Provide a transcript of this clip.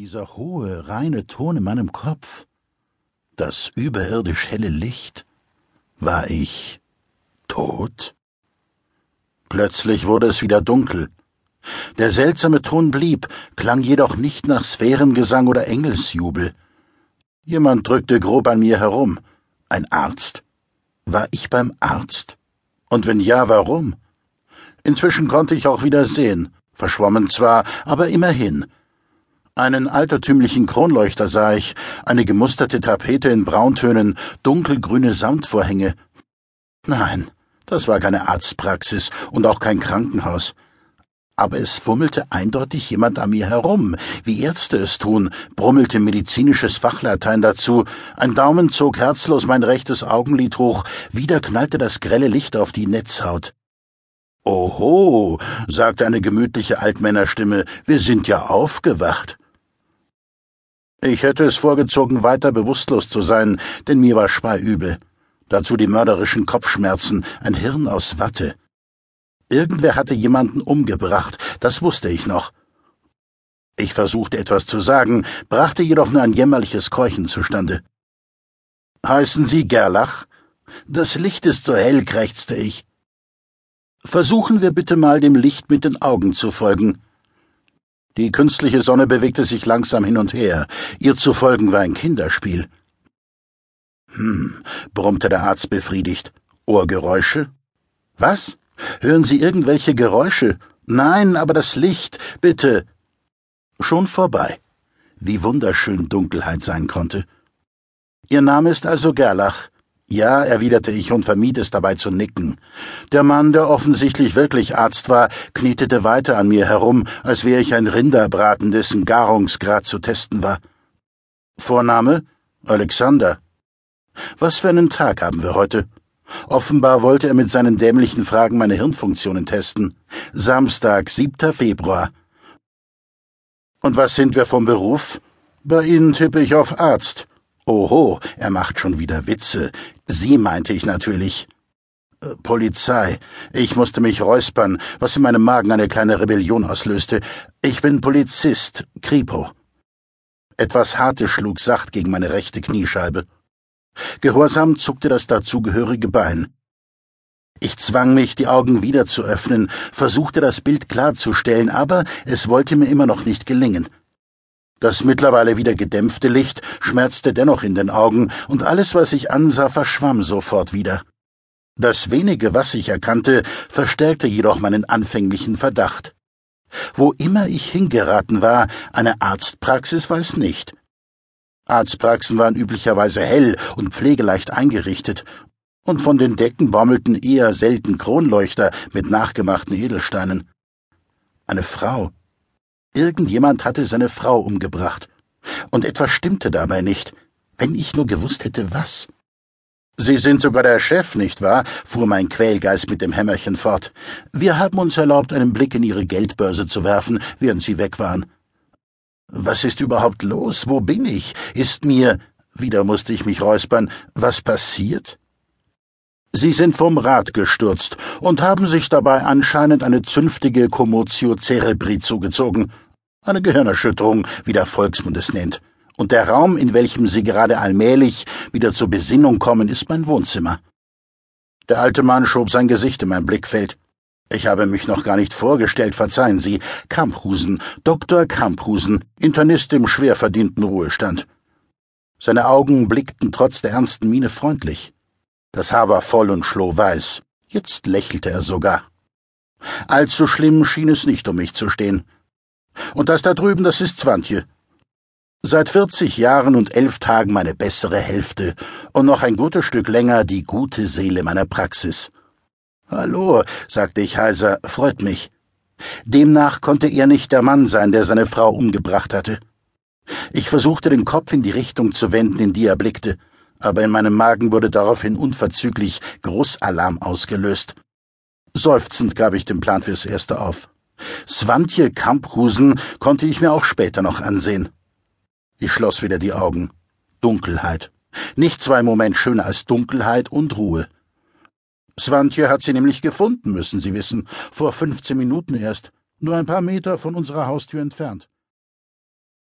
Dieser hohe, reine Ton in meinem Kopf, das überirdisch helle Licht, war ich tot? Plötzlich wurde es wieder dunkel. Der seltsame Ton blieb, klang jedoch nicht nach Sphärengesang oder Engelsjubel. Jemand drückte grob an mir herum. Ein Arzt? War ich beim Arzt? Und wenn ja, warum? Inzwischen konnte ich auch wieder sehen, verschwommen zwar, aber immerhin. Einen altertümlichen Kronleuchter sah ich, eine gemusterte Tapete in Brauntönen, dunkelgrüne Samtvorhänge. Nein, das war keine Arztpraxis und auch kein Krankenhaus. Aber es fummelte eindeutig jemand an mir herum, wie Ärzte es tun, brummelte medizinisches Fachlatein dazu, ein Daumen zog herzlos mein rechtes Augenlid hoch, wieder knallte das grelle Licht auf die Netzhaut. Oho, sagte eine gemütliche Altmännerstimme, wir sind ja aufgewacht. Ich hätte es vorgezogen, weiter bewusstlos zu sein, denn mir war speiübel. Dazu die mörderischen Kopfschmerzen, ein Hirn aus Watte. Irgendwer hatte jemanden umgebracht, das wusste ich noch. Ich versuchte etwas zu sagen, brachte jedoch nur ein jämmerliches Keuchen zustande. Heißen Sie Gerlach? Das Licht ist so hell, krächzte ich. Versuchen wir bitte mal dem Licht mit den Augen zu folgen. Die künstliche Sonne bewegte sich langsam hin und her. Ihr zu folgen war ein Kinderspiel. Hm, brummte der Arzt befriedigt. Ohrgeräusche? Was? Hören Sie irgendwelche Geräusche? Nein, aber das Licht, bitte. Schon vorbei. Wie wunderschön Dunkelheit sein konnte. Ihr Name ist also Gerlach. Ja, erwiderte ich und vermied es dabei zu nicken. Der Mann, der offensichtlich wirklich Arzt war, knietete weiter an mir herum, als wäre ich ein Rinderbraten, dessen Garungsgrad zu testen war. Vorname? Alexander. Was für einen Tag haben wir heute? Offenbar wollte er mit seinen dämlichen Fragen meine Hirnfunktionen testen. Samstag, 7. Februar. Und was sind wir vom Beruf? Bei Ihnen tippe ich auf Arzt. Oho, er macht schon wieder Witze. Sie meinte ich natürlich. Äh, Polizei. Ich musste mich räuspern, was in meinem Magen eine kleine Rebellion auslöste. Ich bin Polizist, Kripo. Etwas Hartes schlug sacht gegen meine rechte Kniescheibe. Gehorsam zuckte das dazugehörige Bein. Ich zwang mich, die Augen wieder zu öffnen, versuchte das Bild klarzustellen, aber es wollte mir immer noch nicht gelingen. Das mittlerweile wieder gedämpfte Licht schmerzte dennoch in den Augen, und alles, was ich ansah, verschwamm sofort wieder. Das wenige, was ich erkannte, verstärkte jedoch meinen anfänglichen Verdacht. Wo immer ich hingeraten war, eine Arztpraxis war es nicht. Arztpraxen waren üblicherweise hell und pflegeleicht eingerichtet, und von den Decken baumelten eher selten Kronleuchter mit nachgemachten Edelsteinen. Eine Frau, Irgendjemand hatte seine Frau umgebracht. Und etwas stimmte dabei nicht. Wenn ich nur gewusst hätte, was. Sie sind sogar der Chef, nicht wahr? fuhr mein Quälgeist mit dem Hämmerchen fort. Wir haben uns erlaubt, einen Blick in Ihre Geldbörse zu werfen, während Sie weg waren. Was ist überhaupt los? Wo bin ich? Ist mir. Wieder musste ich mich räuspern. Was passiert? Sie sind vom Rad gestürzt und haben sich dabei anscheinend eine zünftige Commotio cerebri zugezogen. Eine Gehirnerschütterung, wie der Volksmund es nennt. Und der Raum, in welchem Sie gerade allmählich wieder zur Besinnung kommen, ist mein Wohnzimmer. Der alte Mann schob sein Gesicht in mein Blickfeld. Ich habe mich noch gar nicht vorgestellt, verzeihen Sie. Kamphusen, Dr. Kamphusen, Internist im schwer verdienten Ruhestand. Seine Augen blickten trotz der ernsten Miene freundlich. Das Haar war voll und schlohweiß. Jetzt lächelte er sogar. Allzu schlimm schien es nicht um mich zu stehen. Und das da drüben, das ist Zwantje. Seit vierzig Jahren und elf Tagen meine bessere Hälfte und noch ein gutes Stück länger die gute Seele meiner Praxis. Hallo, sagte ich heiser, freut mich. Demnach konnte er nicht der Mann sein, der seine Frau umgebracht hatte. Ich versuchte den Kopf in die Richtung zu wenden, in die er blickte aber in meinem Magen wurde daraufhin unverzüglich Großalarm ausgelöst. Seufzend gab ich den Plan fürs Erste auf. Swantje Kamphusen konnte ich mir auch später noch ansehen. Ich schloss wieder die Augen. Dunkelheit. Nichts war im Moment schöner als Dunkelheit und Ruhe. Swantje hat sie nämlich gefunden, müssen Sie wissen, vor fünfzehn Minuten erst, nur ein paar Meter von unserer Haustür entfernt.